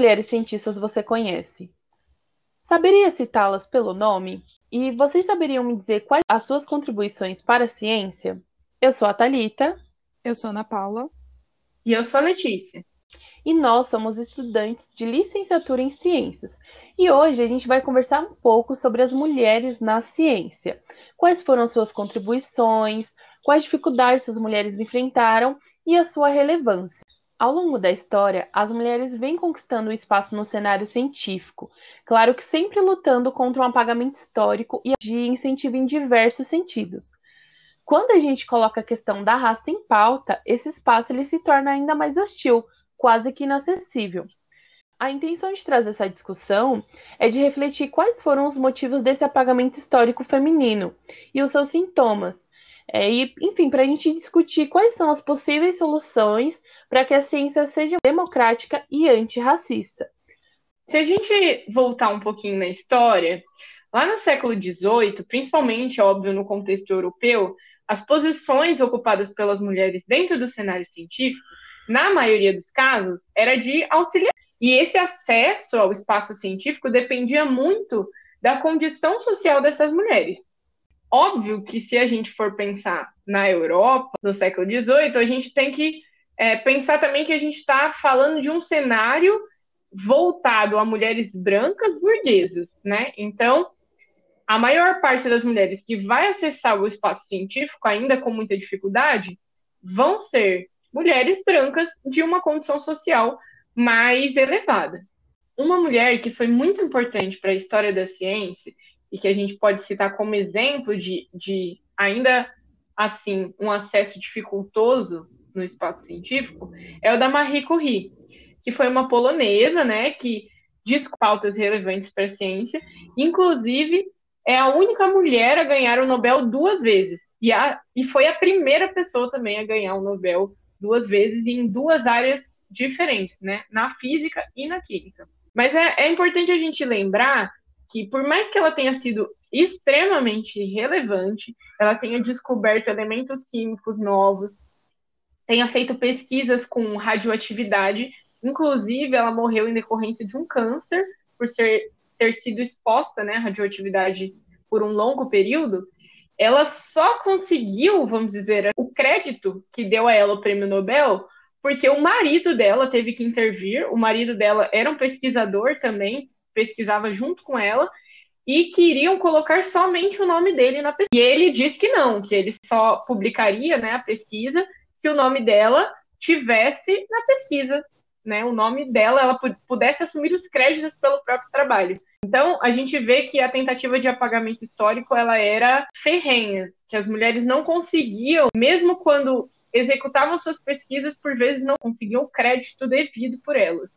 mulheres cientistas você conhece? Saberia citá-las pelo nome? E vocês saberiam me dizer quais as suas contribuições para a ciência? Eu sou a Talita. Eu sou a Ana Paula. E eu sou a Letícia. E nós somos estudantes de licenciatura em ciências. E hoje a gente vai conversar um pouco sobre as mulheres na ciência. Quais foram suas contribuições, quais dificuldades as mulheres enfrentaram e a sua relevância. Ao longo da história, as mulheres vêm conquistando espaço no cenário científico, claro que sempre lutando contra um apagamento histórico e de incentivo em diversos sentidos. Quando a gente coloca a questão da raça em pauta, esse espaço ele se torna ainda mais hostil, quase que inacessível. A intenção de trazer essa discussão é de refletir quais foram os motivos desse apagamento histórico feminino e os seus sintomas, é, e, enfim, para a gente discutir quais são as possíveis soluções para que a ciência seja democrática e antirracista. Se a gente voltar um pouquinho na história, lá no século XVIII, principalmente, óbvio, no contexto europeu, as posições ocupadas pelas mulheres dentro do cenário científico, na maioria dos casos, era de auxiliar. E esse acesso ao espaço científico dependia muito da condição social dessas mulheres. Óbvio que se a gente for pensar na Europa, no século XVIII, a gente tem que é, pensar também que a gente está falando de um cenário voltado a mulheres brancas burguesas, né? Então, a maior parte das mulheres que vai acessar o espaço científico, ainda com muita dificuldade, vão ser mulheres brancas de uma condição social mais elevada. Uma mulher que foi muito importante para a história da ciência e que a gente pode citar como exemplo de, de ainda assim um acesso dificultoso no espaço científico é o da Marie Curie, que foi uma polonesa, né, que diz pautas relevantes para a ciência, inclusive é a única mulher a ganhar o Nobel duas vezes e, a, e foi a primeira pessoa também a ganhar o Nobel duas vezes em duas áreas diferentes, né, na física e na química. Mas é, é importante a gente lembrar que por mais que ela tenha sido extremamente relevante, ela tenha descoberto elementos químicos novos, tenha feito pesquisas com radioatividade, inclusive ela morreu em decorrência de um câncer por ser, ter sido exposta né, à radioatividade por um longo período, ela só conseguiu, vamos dizer, o crédito que deu a ela o prêmio Nobel porque o marido dela teve que intervir, o marido dela era um pesquisador também, pesquisava junto com ela e queriam colocar somente o nome dele na pesquisa. E ele disse que não, que ele só publicaria né, a pesquisa se o nome dela tivesse na pesquisa, né? O nome dela, ela pudesse assumir os créditos pelo próprio trabalho. Então, a gente vê que a tentativa de apagamento histórico ela era ferrenha, que as mulheres não conseguiam, mesmo quando executavam suas pesquisas, por vezes não conseguiam o crédito devido por elas.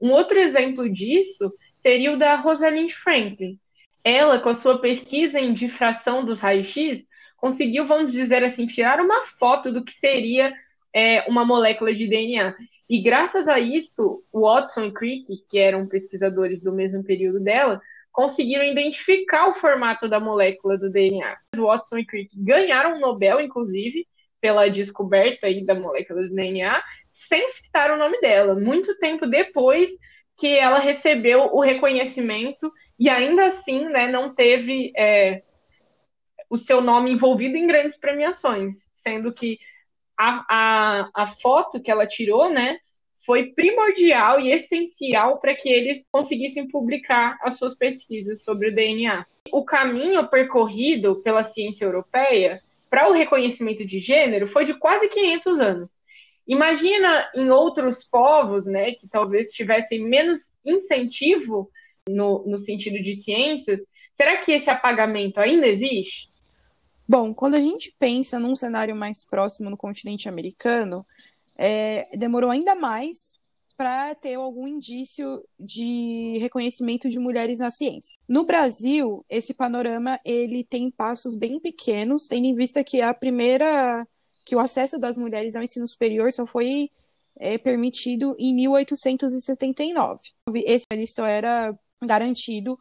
Um outro exemplo disso seria o da Rosalind Franklin. Ela, com a sua pesquisa em difração dos raios-x, conseguiu, vamos dizer assim, tirar uma foto do que seria é, uma molécula de DNA. E graças a isso, Watson e Crick, que eram pesquisadores do mesmo período dela, conseguiram identificar o formato da molécula do DNA. Watson e Crick ganharam um Nobel, inclusive, pela descoberta aí da molécula do DNA, sem citar o nome dela. Muito tempo depois que ela recebeu o reconhecimento e ainda assim né, não teve é, o seu nome envolvido em grandes premiações, sendo que a, a, a foto que ela tirou né, foi primordial e essencial para que eles conseguissem publicar as suas pesquisas sobre o DNA. O caminho percorrido pela ciência europeia para o reconhecimento de gênero foi de quase 500 anos. Imagina em outros povos, né, que talvez tivessem menos incentivo no, no sentido de ciências, será que esse apagamento ainda existe? Bom, quando a gente pensa num cenário mais próximo no continente americano, é, demorou ainda mais para ter algum indício de reconhecimento de mulheres na ciência. No Brasil, esse panorama ele tem passos bem pequenos, tendo em vista que a primeira que o acesso das mulheres ao ensino superior só foi é, permitido em 1879. Esse ele só era garantido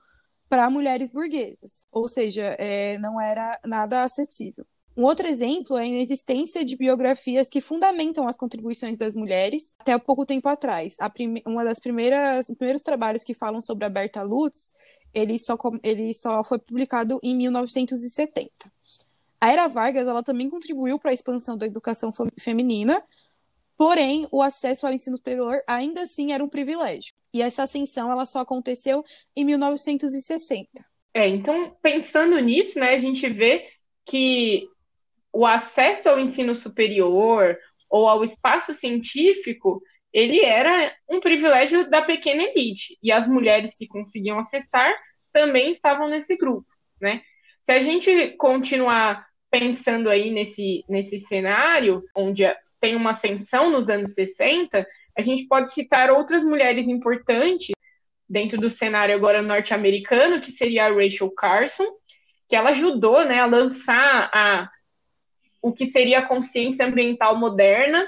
para mulheres burguesas, ou seja, é, não era nada acessível. Um outro exemplo é a inexistência de biografias que fundamentam as contribuições das mulheres até pouco tempo atrás. Prime... Uma das primeiras, os primeiros trabalhos que falam sobre a Berta Lutz, ele só, ele só foi publicado em 1970. A Era Vargas ela também contribuiu para a expansão da educação feminina, porém o acesso ao ensino superior ainda assim era um privilégio. E essa ascensão ela só aconteceu em 1960. É, então pensando nisso, né, a gente vê que o acesso ao ensino superior ou ao espaço científico, ele era um privilégio da pequena elite. E as mulheres que conseguiam acessar também estavam nesse grupo, né? Se a gente continuar pensando aí nesse, nesse cenário, onde tem uma ascensão nos anos 60, a gente pode citar outras mulheres importantes dentro do cenário agora norte-americano, que seria a Rachel Carson, que ela ajudou né, a lançar a o que seria a consciência ambiental moderna.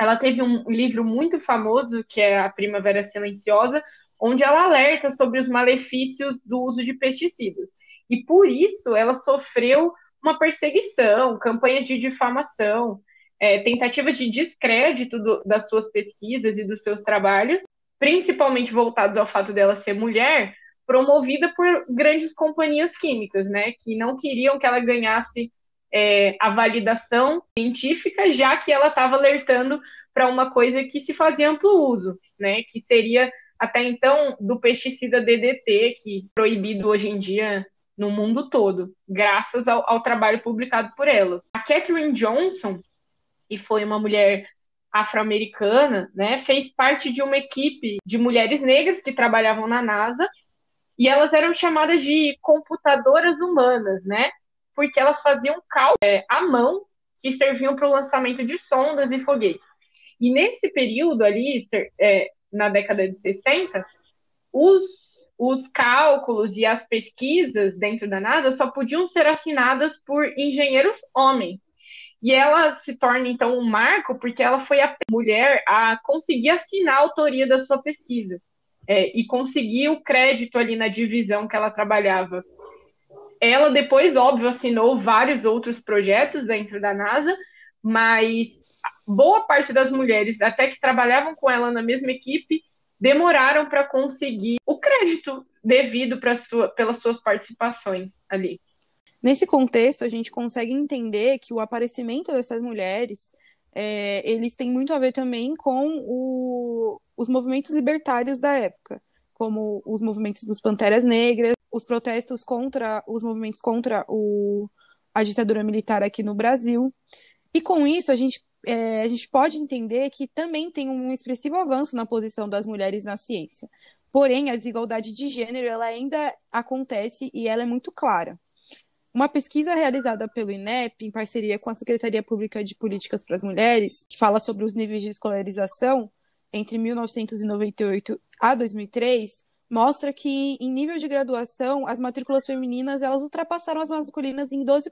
Ela teve um livro muito famoso, que é A Primavera Silenciosa, onde ela alerta sobre os malefícios do uso de pesticidas. E por isso ela sofreu uma perseguição, campanhas de difamação, é, tentativas de descrédito do, das suas pesquisas e dos seus trabalhos, principalmente voltados ao fato dela ser mulher, promovida por grandes companhias químicas, né, que não queriam que ela ganhasse é, a validação científica, já que ela estava alertando para uma coisa que se fazia amplo uso, né? Que seria até então do pesticida DDT, que é proibido hoje em dia no mundo todo, graças ao, ao trabalho publicado por ela. A Catherine Johnson, que foi uma mulher afro-americana, né, fez parte de uma equipe de mulheres negras que trabalhavam na NASA e elas eram chamadas de computadoras humanas, né? porque elas faziam cálculos é, à mão que serviam para o lançamento de sondas e foguetes. E nesse período ali, é, na década de 60, os, os cálculos e as pesquisas dentro da NASA só podiam ser assinadas por engenheiros homens. E ela se torna, então, um marco porque ela foi a mulher a conseguir assinar a autoria da sua pesquisa é, e conseguir o crédito ali na divisão que ela trabalhava. Ela depois, óbvio, assinou vários outros projetos dentro da NASA, mas boa parte das mulheres, até que trabalhavam com ela na mesma equipe, demoraram para conseguir o crédito devido sua, pelas suas participações ali. Nesse contexto, a gente consegue entender que o aparecimento dessas mulheres é, eles têm muito a ver também com o, os movimentos libertários da época, como os movimentos dos Panteras Negras, os protestos contra os movimentos contra o, a ditadura militar aqui no Brasil. E com isso, a gente, é, a gente pode entender que também tem um expressivo avanço na posição das mulheres na ciência. Porém, a desigualdade de gênero ela ainda acontece e ela é muito clara. Uma pesquisa realizada pelo INEP, em parceria com a Secretaria Pública de Políticas para as Mulheres, que fala sobre os níveis de escolarização entre 1998 a 2003, mostra que em nível de graduação, as matrículas femininas elas ultrapassaram as masculinas em 12%.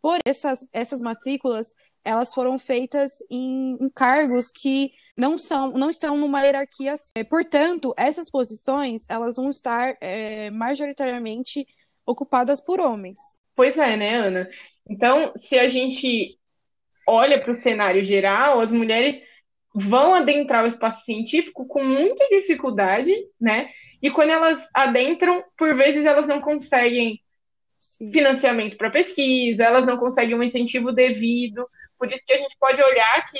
Por essas, essas matrículas, elas foram feitas em, em cargos que não são, não estão numa hierarquia. É, portanto, essas posições elas vão estar é, majoritariamente ocupadas por homens. Pois é, né, Ana? Então, se a gente olha para o cenário geral, as mulheres vão adentrar o espaço científico com muita dificuldade, né? E quando elas adentram, por vezes elas não conseguem Sim. financiamento para pesquisa, elas não conseguem um incentivo devido. Por isso que a gente pode olhar que,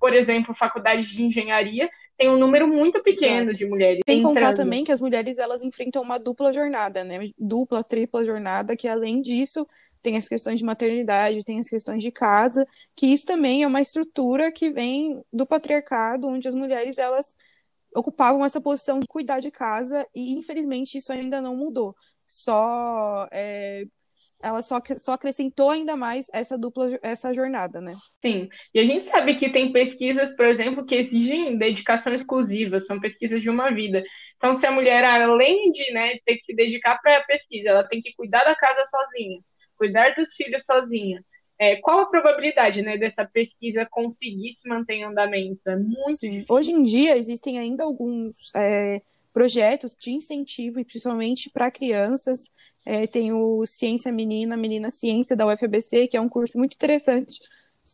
por exemplo, faculdade de engenharia tem um número muito pequeno Exato. de mulheres. Sem entrando. contar também que as mulheres elas enfrentam uma dupla jornada, né? Dupla, tripla jornada, que além disso tem as questões de maternidade, tem as questões de casa, que isso também é uma estrutura que vem do patriarcado, onde as mulheres elas ocupavam essa posição de cuidar de casa e infelizmente isso ainda não mudou. Só é, ela só, só acrescentou ainda mais essa dupla essa jornada, né? Sim. E a gente sabe que tem pesquisas, por exemplo, que exigem dedicação exclusiva, são pesquisas de uma vida. Então, se a mulher, além de né, ter que se dedicar para a pesquisa, ela tem que cuidar da casa sozinha, cuidar dos filhos sozinha. É, qual a probabilidade né, dessa pesquisa conseguir se manter em andamento? É muito Sim. difícil. Hoje em dia existem ainda alguns é, projetos de incentivo, e principalmente para crianças, É, tem o Ciência Menina, Menina Ciência da UFBC, que é um curso muito interessante,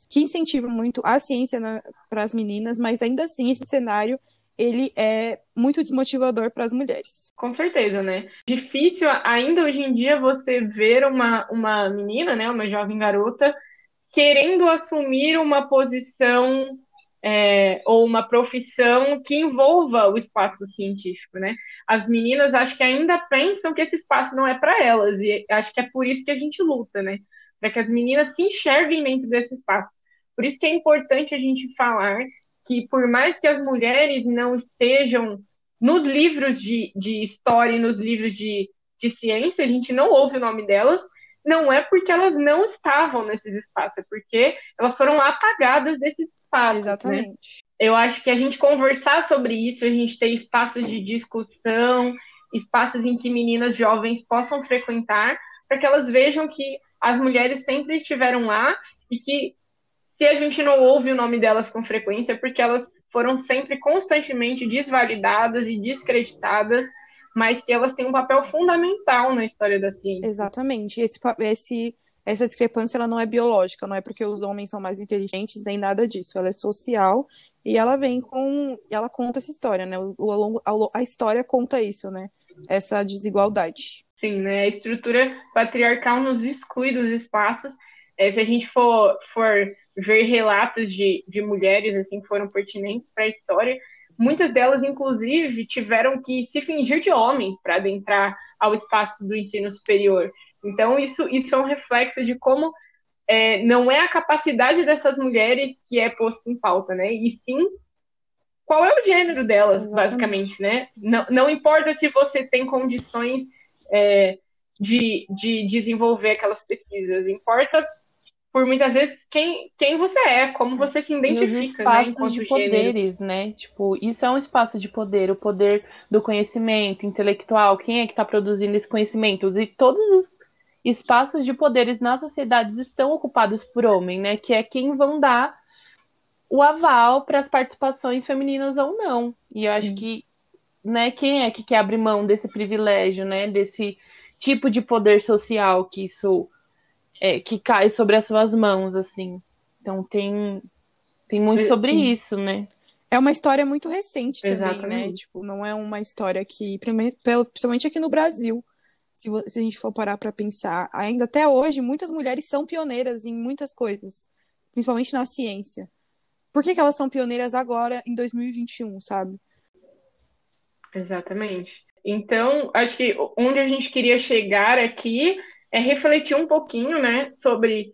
que incentiva muito a ciência para as meninas, mas ainda assim esse cenário ele é muito desmotivador para as mulheres. Com certeza, né? Difícil ainda hoje em dia você ver uma, uma menina, né, uma jovem garota, querendo assumir uma posição é, ou uma profissão que envolva o espaço científico, né? As meninas acho que ainda pensam que esse espaço não é para elas e acho que é por isso que a gente luta, né? Para que as meninas se enxerguem dentro desse espaço. Por isso que é importante a gente falar que por mais que as mulheres não estejam nos livros de, de história e nos livros de, de ciência, a gente não ouve o nome delas, não é porque elas não estavam nesses espaços, é porque elas foram apagadas desses espaços. Né? Exatamente. Né? Eu acho que a gente conversar sobre isso, a gente ter espaços de discussão, espaços em que meninas jovens possam frequentar, para que elas vejam que as mulheres sempre estiveram lá e que se a gente não ouve o nome delas com frequência, é porque elas foram sempre constantemente desvalidadas e descreditadas, mas que elas têm um papel fundamental na história da ciência. Exatamente. Esse, esse, essa discrepância ela não é biológica, não é porque os homens são mais inteligentes nem nada disso. Ela é social e ela vem com. Ela conta essa história, né? O, o, a, a história conta isso, né? Essa desigualdade. Sim, né? A estrutura patriarcal nos exclui dos espaços. É, se a gente for, for ver relatos de, de mulheres assim que foram pertinentes para a história. Muitas delas, inclusive, tiveram que se fingir de homens para adentrar ao espaço do ensino superior. Então, isso, isso é um reflexo de como é, não é a capacidade dessas mulheres que é posta em pauta, né? E sim qual é o gênero delas, Exatamente. basicamente, né? Não, não importa se você tem condições é, de, de desenvolver aquelas pesquisas, importa por muitas vezes quem, quem você é, como você se identifica, e os espaços né, de poderes, né? Tipo, isso é um espaço de poder, o poder do conhecimento intelectual, quem é que está produzindo esse conhecimento? E todos os espaços de poderes na sociedade estão ocupados por homem, né? Que é quem vão dar o aval para as participações femininas ou não. E eu acho Sim. que, né, quem é que quer abrir mão desse privilégio, né? Desse tipo de poder social que isso é, que cai sobre as suas mãos, assim. Então tem, tem muito sobre Sim. isso, né? É uma história muito recente também? Exatamente. né? Tipo, não é uma história que, principalmente aqui no Brasil, se, se a gente for parar para pensar, ainda até hoje, muitas mulheres são pioneiras em muitas coisas, principalmente na ciência. Por que, que elas são pioneiras agora, em 2021, sabe? Exatamente. Então, acho que onde a gente queria chegar aqui é refletir um pouquinho, né, sobre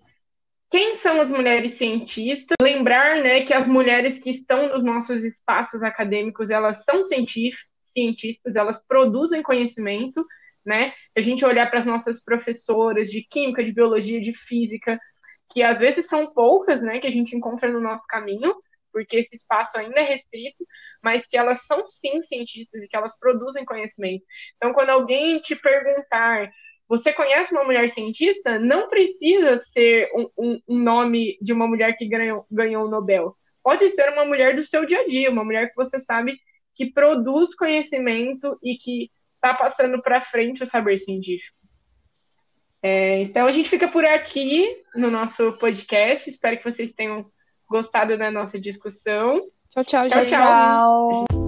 quem são as mulheres cientistas, lembrar, né, que as mulheres que estão nos nossos espaços acadêmicos, elas são cientistas, elas produzem conhecimento, né? A gente olhar para as nossas professoras de química, de biologia, de física, que às vezes são poucas, né, que a gente encontra no nosso caminho, porque esse espaço ainda é restrito, mas que elas são sim cientistas e que elas produzem conhecimento. Então, quando alguém te perguntar você conhece uma mulher cientista? Não precisa ser um, um, um nome de uma mulher que ganhou, ganhou o Nobel. Pode ser uma mulher do seu dia a dia, uma mulher que você sabe que produz conhecimento e que está passando para frente o saber científico. É, então a gente fica por aqui no nosso podcast. Espero que vocês tenham gostado da nossa discussão. Tchau, tchau, tchau gente. Tchau.